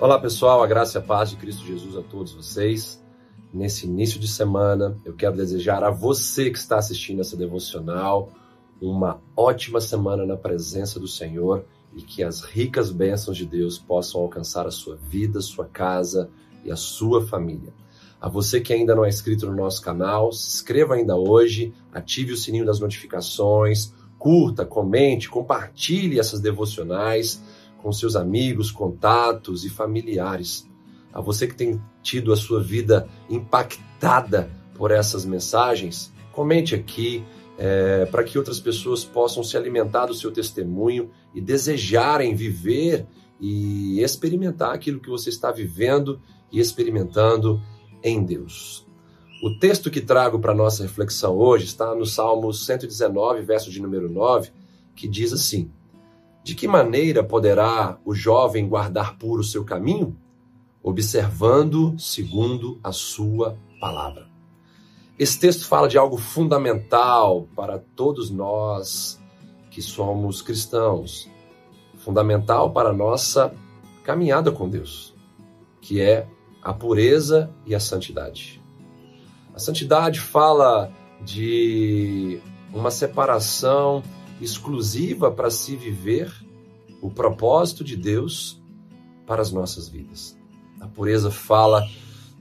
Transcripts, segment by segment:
Olá pessoal, a graça e a paz de Cristo Jesus a todos vocês. Nesse início de semana, eu quero desejar a você que está assistindo essa devocional uma ótima semana na presença do Senhor e que as ricas bênçãos de Deus possam alcançar a sua vida, sua casa e a sua família. A você que ainda não é inscrito no nosso canal, se inscreva ainda hoje, ative o sininho das notificações, curta, comente, compartilhe essas devocionais com seus amigos, contatos e familiares. A você que tem tido a sua vida impactada por essas mensagens, comente aqui é, para que outras pessoas possam se alimentar do seu testemunho e desejarem viver e experimentar aquilo que você está vivendo e experimentando em Deus. O texto que trago para nossa reflexão hoje está no Salmo 119, verso de número 9, que diz assim: de que maneira poderá o jovem guardar puro seu caminho? Observando segundo a sua palavra. Esse texto fala de algo fundamental para todos nós que somos cristãos, fundamental para a nossa caminhada com Deus, que é a pureza e a santidade. A santidade fala de uma separação exclusiva para se viver o propósito de Deus para as nossas vidas. A pureza fala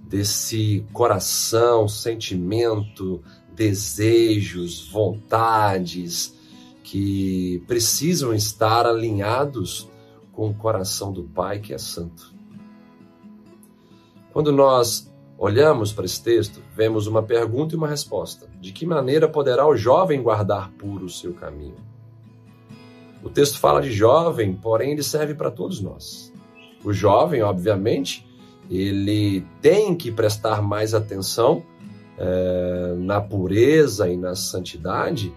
desse coração, sentimento, desejos, vontades que precisam estar alinhados com o coração do Pai que é santo. Quando nós Olhamos para esse texto, vemos uma pergunta e uma resposta. De que maneira poderá o jovem guardar puro o seu caminho? O texto fala de jovem, porém ele serve para todos nós. O jovem, obviamente, ele tem que prestar mais atenção é, na pureza e na santidade,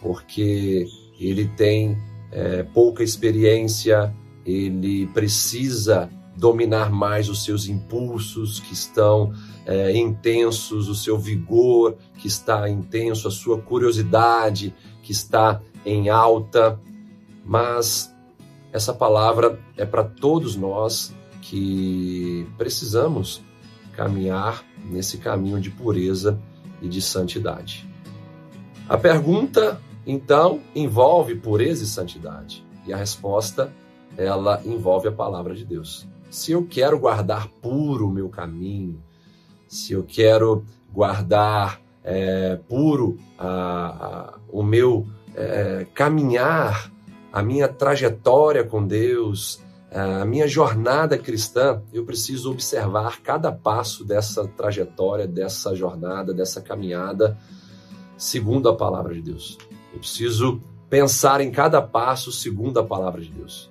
porque ele tem é, pouca experiência, ele precisa dominar mais os seus impulsos que estão é, intensos, o seu vigor que está intenso, a sua curiosidade que está em alta. Mas essa palavra é para todos nós que precisamos caminhar nesse caminho de pureza e de santidade. A pergunta, então, envolve pureza e santidade. E a resposta, ela envolve a palavra de Deus se eu quero guardar puro o meu caminho, se eu quero guardar é, puro a, a, o meu é, caminhar, a minha trajetória com Deus, a minha jornada cristã, eu preciso observar cada passo dessa trajetória, dessa jornada, dessa caminhada, segundo a palavra de Deus. Eu preciso pensar em cada passo segundo a palavra de Deus.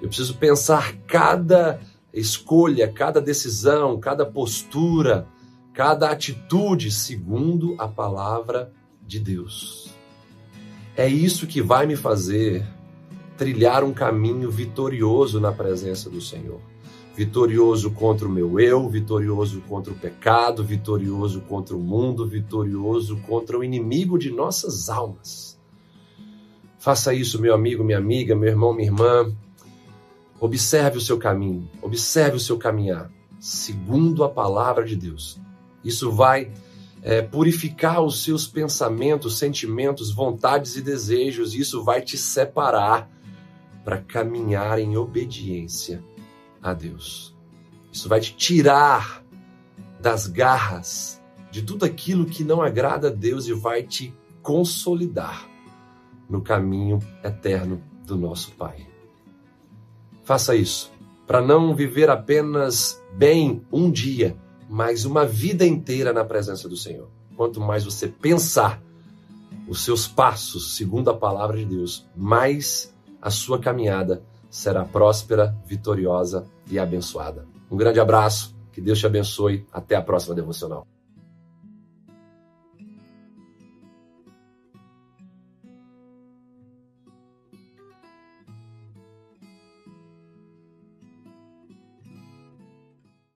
Eu preciso pensar cada escolha, cada decisão, cada postura, cada atitude segundo a palavra de Deus. É isso que vai me fazer trilhar um caminho vitorioso na presença do Senhor. Vitorioso contra o meu eu, vitorioso contra o pecado, vitorioso contra o mundo, vitorioso contra o inimigo de nossas almas. Faça isso, meu amigo, minha amiga, meu irmão, minha irmã. Observe o seu caminho, observe o seu caminhar, segundo a palavra de Deus. Isso vai é, purificar os seus pensamentos, sentimentos, vontades e desejos. Isso vai te separar para caminhar em obediência a Deus. Isso vai te tirar das garras de tudo aquilo que não agrada a Deus e vai te consolidar no caminho eterno do nosso Pai. Faça isso, para não viver apenas bem um dia, mas uma vida inteira na presença do Senhor. Quanto mais você pensar os seus passos segundo a palavra de Deus, mais a sua caminhada será próspera, vitoriosa e abençoada. Um grande abraço, que Deus te abençoe. Até a próxima devocional.